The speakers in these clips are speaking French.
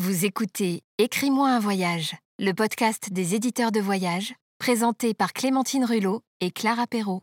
Vous écoutez Écris-moi un voyage, le podcast des éditeurs de voyage, présenté par Clémentine Rulot et Clara Perrault.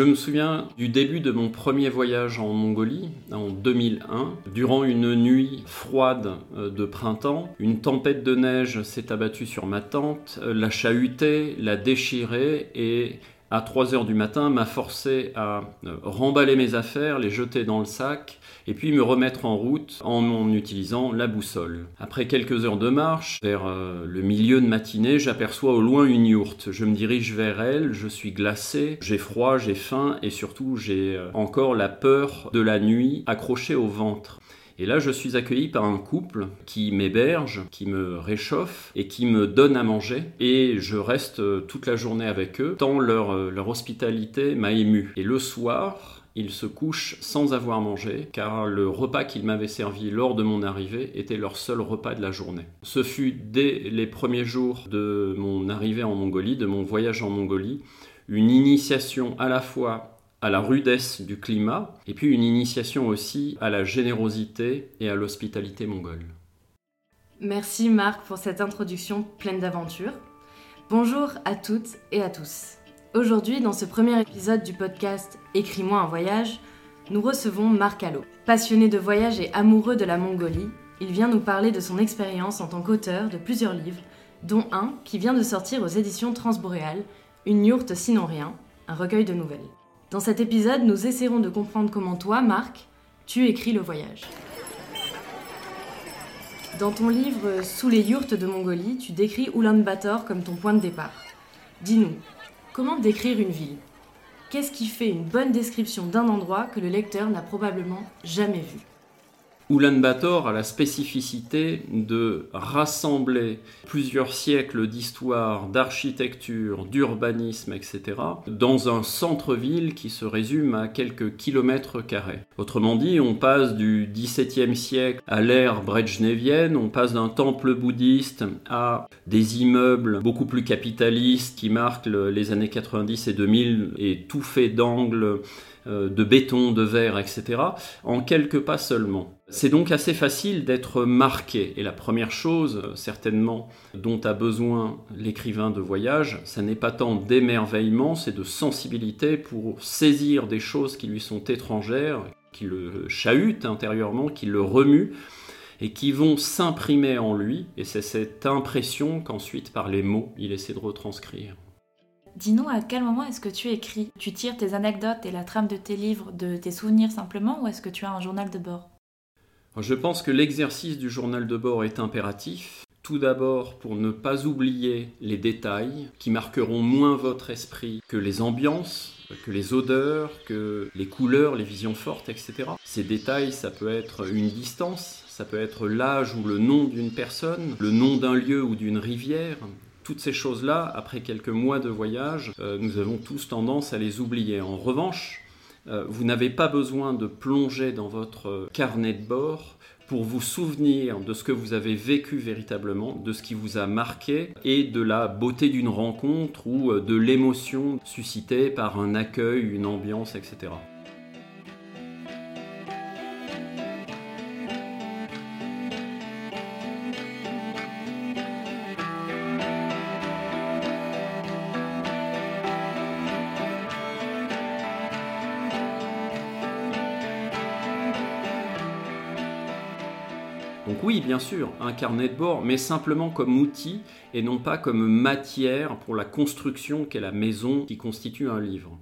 Je me souviens du début de mon premier voyage en Mongolie, en 2001. Durant une nuit froide euh, de printemps, une tempête de neige s'est abattue sur ma tente, euh, l'a chahutée, l'a déchirée et à 3 heures du matin m'a forcé à euh, remballer mes affaires, les jeter dans le sac et puis me remettre en route en, utilisant la boussole. Après quelques heures de marche, vers euh, le milieu de matinée, j'aperçois au loin une yourte. Je me dirige vers elle, je suis glacé, j'ai froid, j'ai faim et surtout j'ai euh, encore la peur de la nuit accrochée au ventre. Et là, je suis accueilli par un couple qui m'héberge, qui me réchauffe et qui me donne à manger. Et je reste euh, toute la journée avec eux, tant leur, euh, leur hospitalité m'a ému. Et le soir, ils se couchent sans avoir mangé, car le repas qu'ils m'avaient servi lors de mon arrivée était leur seul repas de la journée. Ce fut dès les premiers jours de mon arrivée en Mongolie, de mon voyage en Mongolie, une initiation à la fois à la rudesse du climat, et puis une initiation aussi à la générosité et à l'hospitalité mongole. Merci Marc pour cette introduction pleine d'aventures. Bonjour à toutes et à tous. Aujourd'hui, dans ce premier épisode du podcast Écris-moi un voyage, nous recevons Marc Allo. Passionné de voyage et amoureux de la Mongolie, il vient nous parler de son expérience en tant qu'auteur de plusieurs livres, dont un qui vient de sortir aux éditions Transboréales, Une yourte sinon rien, un recueil de nouvelles. Dans cet épisode, nous essaierons de comprendre comment toi, Marc, tu écris le voyage. Dans ton livre Sous les yurts de Mongolie, tu décris Ulaanbaatar comme ton point de départ. Dis-nous, comment décrire une ville? Qu'est-ce qui fait une bonne description d'un endroit que le lecteur n'a probablement jamais vu? Ulaanbaatar a la spécificité de rassembler plusieurs siècles d'histoire, d'architecture, d'urbanisme, etc., dans un centre-ville qui se résume à quelques kilomètres carrés. Autrement dit, on passe du XVIIe siècle à l'ère brejnevienne, on passe d'un temple bouddhiste à des immeubles beaucoup plus capitalistes qui marquent les années 90 et 2000 et tout fait d'angles de béton, de verre, etc., en quelques pas seulement. C'est donc assez facile d'être marqué. Et la première chose, certainement, dont a besoin l'écrivain de voyage, ça n'est pas tant d'émerveillement, c'est de sensibilité pour saisir des choses qui lui sont étrangères, qui le chahutent intérieurement, qui le remuent, et qui vont s'imprimer en lui. Et c'est cette impression qu'ensuite, par les mots, il essaie de retranscrire. Dis-nous à quel moment est-ce que tu écris? Tu tires tes anecdotes et la trame de tes livres de tes souvenirs simplement ou est-ce que tu as un journal de bord? Je pense que l'exercice du journal de bord est impératif. Tout d'abord pour ne pas oublier les détails qui marqueront moins votre esprit que les ambiances, que les odeurs, que les couleurs, les visions fortes, etc. Ces détails, ça peut être une distance, ça peut être l'âge ou le nom d'une personne, le nom d'un lieu ou d'une rivière, toutes ces choses-là, après quelques mois de voyage, euh, nous avons tous tendance à les oublier. En revanche, euh, vous n'avez pas besoin de plonger dans votre carnet de bord pour vous souvenir de ce que vous avez vécu véritablement, de ce qui vous a marqué et de la beauté d'une rencontre ou euh, de l'émotion suscitée par un accueil, une ambiance, etc. Donc oui, bien sûr, un carnet de bord, mais simplement comme outil et non pas comme matière pour la construction qu'est la maison qui constitue un livre.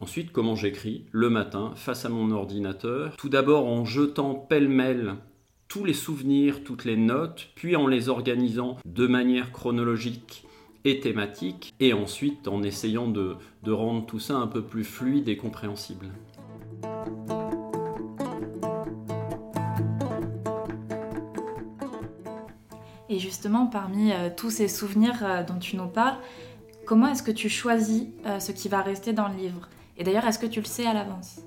Ensuite, comment j'écris Le matin, face à mon ordinateur, tout d'abord en jetant pêle-mêle tous les souvenirs, toutes les notes, puis en les organisant de manière chronologique et thématique, et ensuite en essayant de, rendre tout ça un peu plus fluide et compréhensible. Justement, parmi euh, tous ces souvenirs euh, dont tu nous parles, comment est-ce que tu choisis euh, ce qui va rester dans le livre? Et d'ailleurs, est-ce que tu le sais à l'avance?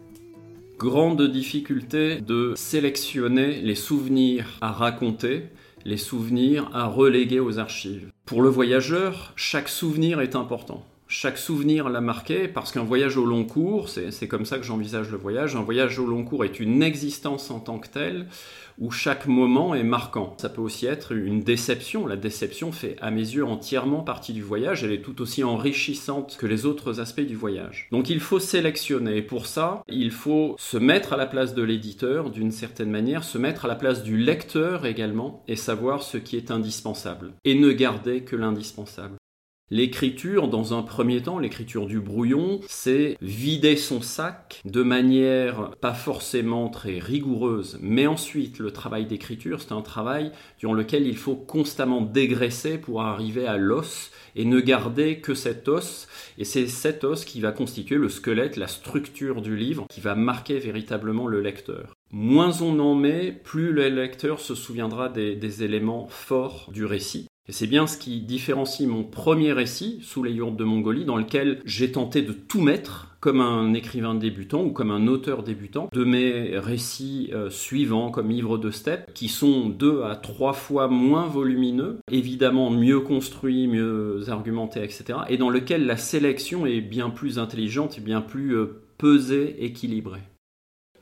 Grande difficulté de sélectionner les souvenirs à raconter, les souvenirs à reléguer aux archives. Pour le voyageur, chaque souvenir est important. Chaque souvenir l'a marqué parce qu'un voyage au long cours, c'est comme ça que j'envisage le voyage, un voyage au long cours est une existence en tant que telle où chaque moment est marquant. Ça peut aussi être une déception. La déception fait à mes yeux entièrement partie du voyage, elle est tout aussi enrichissante que les autres aspects du voyage. Donc il faut sélectionner. pour ça, il faut se mettre à la place de l'éditeur d'une certaine manière, se mettre à la place du lecteur également et savoir ce qui est indispensable et ne garder que l'indispensable. L'écriture, dans un premier temps, l'écriture du brouillon, c'est vider son sac de manière pas forcément très rigoureuse, mais ensuite le travail d'écriture, c'est un travail durant lequel il faut constamment dégraisser pour arriver à l'os et ne garder que cet os, et c'est cet os qui va constituer le squelette, la structure du livre, qui va marquer véritablement le lecteur. Moins on en met, plus le lecteur se souviendra des, des éléments forts du récit. Et c'est bien ce qui différencie mon premier récit, Sous les yourtes de Mongolie, dans lequel j'ai tenté de tout mettre comme un écrivain débutant ou comme un auteur débutant, de mes récits euh, suivants comme Ivre de steppe, qui sont deux à trois fois moins volumineux, évidemment mieux construits, mieux argumentés, etc., et dans lequel la sélection est bien plus intelligente et bien plus euh, pesée, équilibrée.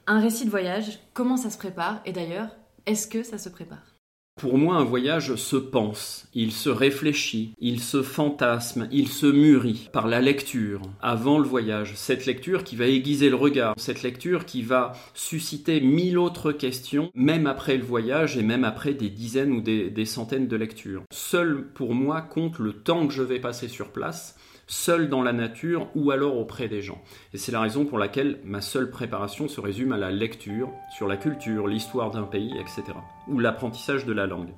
Un récit de voyage, comment ça se prépare? Et d'ailleurs, est-ce que ça se prépare? Pour moi, un voyage se pense, il se réfléchit, il se fantasme, il se mûrit par la lecture avant le voyage. Cette lecture qui va aiguiser le regard, cette lecture qui va susciter mille autres questions, même après le voyage et même après des dizaines ou des, centaines de lectures. Seul pour moi compte le temps que je vais passer sur place seul dans la nature ou alors auprès des gens. Et c'est la raison pour laquelle ma seule préparation se résume à la lecture sur la culture, l'histoire d'un pays, etc. ou l'apprentissage de la langue.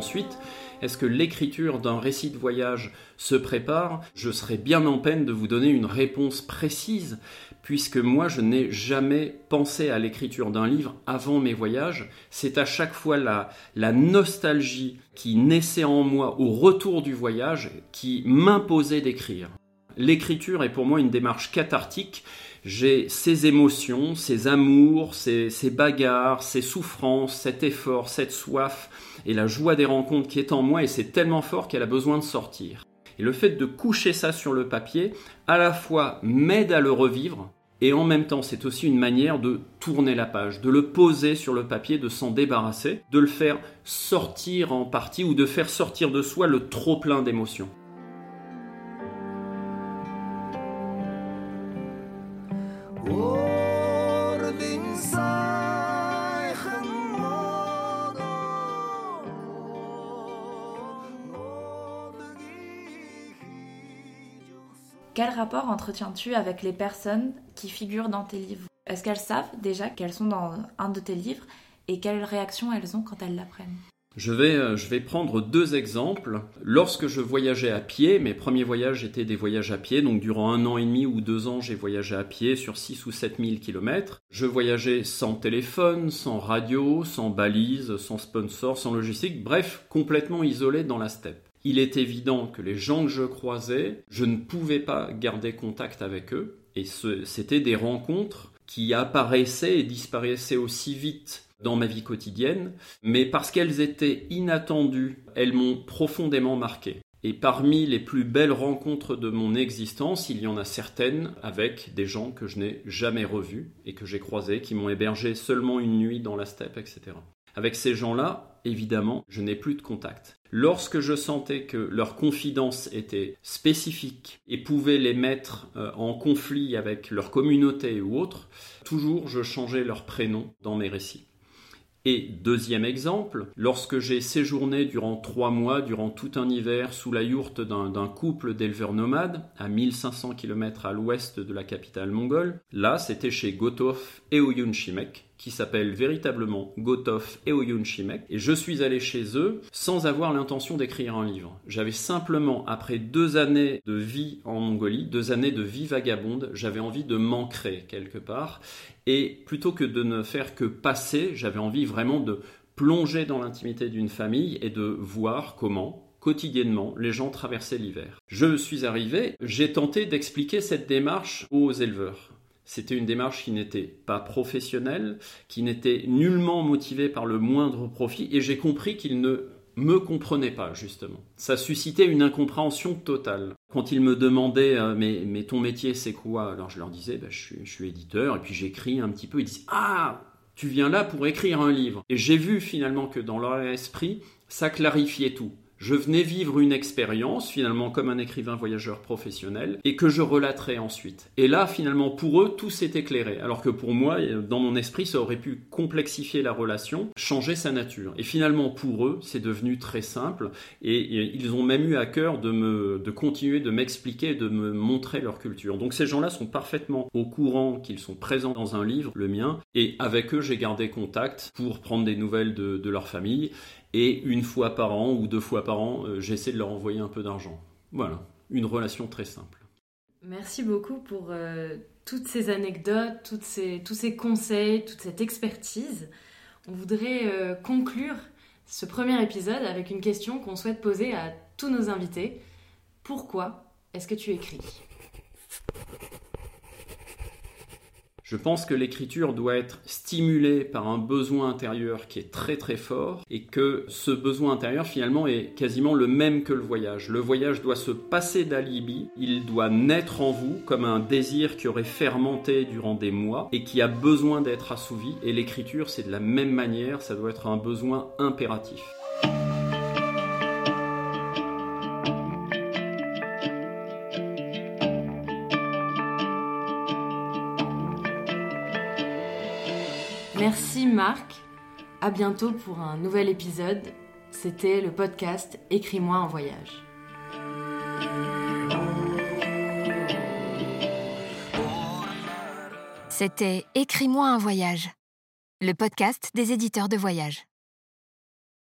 Ensuite, est-ce que l'écriture d'un récit de voyage se prépare? Je serais bien en peine de vous donner une réponse précise, puisque moi je n'ai jamais pensé à l'écriture d'un livre avant mes voyages. C'est à chaque fois la, la nostalgie qui naissait en moi au retour du voyage qui m'imposait d'écrire. L'écriture est pour moi une démarche cathartique j'ai ces émotions, ces amours, ces, bagarres, ces souffrances, cet effort, cette soif et la joie des rencontres qui est en moi et c'est tellement fort qu'elle a besoin de sortir. Et le fait de coucher ça sur le papier, à la fois m'aide à le revivre, et en même temps c'est aussi une manière de tourner la page, de le poser sur le papier, de s'en débarrasser, de le faire sortir en partie ou de faire sortir de soi le trop plein d'émotions. Quel rapport entretiens-tu avec les personnes qui figurent dans tes livres Est-ce qu'elles savent déjà qu'elles sont dans un de tes livres et quelles réactions elles ont quand elles l'apprennent je vais, euh, prendre deux exemples. Lorsque je voyageais à pied, mes premiers voyages étaient des voyages à pied, donc durant un an et demi ou deux ans, j'ai voyagé à pied sur 6 ou 7 000 kilomètres. Je voyageais sans téléphone, sans radio, sans balise, sans sponsor, sans logistique, bref, complètement isolé dans la steppe il est évident que les gens que je croisais, je ne pouvais pas garder contact avec eux. Et c'était des rencontres qui apparaissaient et disparaissaient aussi vite dans ma vie quotidienne, mais parce qu'elles étaient inattendues, elles m'ont profondément marqué. Et parmi les plus belles rencontres de mon existence, il y en a certaines avec des gens que je n'ai jamais revus et que j'ai croisés, qui m'ont hébergé seulement une nuit dans la steppe, etc. Avec ces gens-là, évidemment, je n'ai plus de contact. Lorsque je sentais que leur confidence était spécifique et pouvait les mettre euh, en conflit avec leur communauté ou autre, toujours je changeais leur prénom dans mes récits. Et deuxième exemple, lorsque j'ai séjourné durant trois mois, durant tout un hiver, sous la yourte d'un couple d'éleveurs nomades, à 1500 km à l'ouest de la capitale mongole, là c'était chez Gotov et Oyun Shimek, qui s'appelle véritablement Gotov et Oyun Shimek, et je suis allé chez eux sans avoir l'intention d'écrire un livre. J'avais simplement, après deux années de vie en Mongolie, deux années de vie vagabonde, j'avais envie de m'ancrer quelque part, et plutôt que de ne faire que passer, j'avais envie vraiment de plonger dans l'intimité d'une famille et de voir comment, quotidiennement, les gens traversaient l'hiver. Je suis arrivé, j'ai tenté d'expliquer cette démarche aux éleveurs. C'était une démarche qui n'était pas professionnelle, qui n'était nullement motivée par le moindre profit, et j'ai compris qu'ils ne me comprenaient pas, justement. Ça suscitait une incompréhension totale. Quand ils me demandaient euh, mais, ton métier c'est quoi? Alors je leur disais bah, je, suis, je suis éditeur, et puis j'écris un petit peu. Ils disent Ah tu viens là pour écrire un livre. Et j'ai vu finalement que dans leur esprit, ça clarifiait tout je venais vivre une expérience, finalement comme un écrivain voyageur professionnel, et que je relaterais ensuite. Et là, finalement, pour eux, tout s'est éclairé. Alors que pour moi, dans mon esprit, ça aurait pu complexifier la relation, changer sa nature. Et finalement, pour eux, c'est devenu très simple, et, ils ont même eu à cœur de, me, de continuer de m'expliquer, de me montrer leur culture. Donc ces gens-là sont parfaitement au courant qu'ils sont présents dans un livre, le mien, et avec eux, j'ai gardé contact pour prendre des nouvelles de, de leur famille et une fois par an ou deux fois par an, euh, j'essaie de leur envoyer un peu d'argent. Voilà, une relation très simple. Merci beaucoup pour euh, toutes ces anecdotes, tous ces conseils, toute cette expertise. On voudrait euh, conclure ce premier épisode avec une question qu'on souhaite poser à tous nos invités. Pourquoi est-ce que tu écris? Je pense que l'écriture doit être stimulée par un besoin intérieur qui est très très fort et que ce besoin intérieur finalement est quasiment le même que le voyage. Le voyage doit se passer d'alibi, il doit naître en vous comme un désir qui aurait fermenté durant des mois et qui a besoin d'être assouvi et l'écriture c'est de la même manière, ça doit être un besoin impératif. Merci Marc. À bientôt pour un nouvel épisode. C'était le podcast Écris-moi un voyage. C'était Écris-moi un voyage, le podcast des éditeurs de voyage.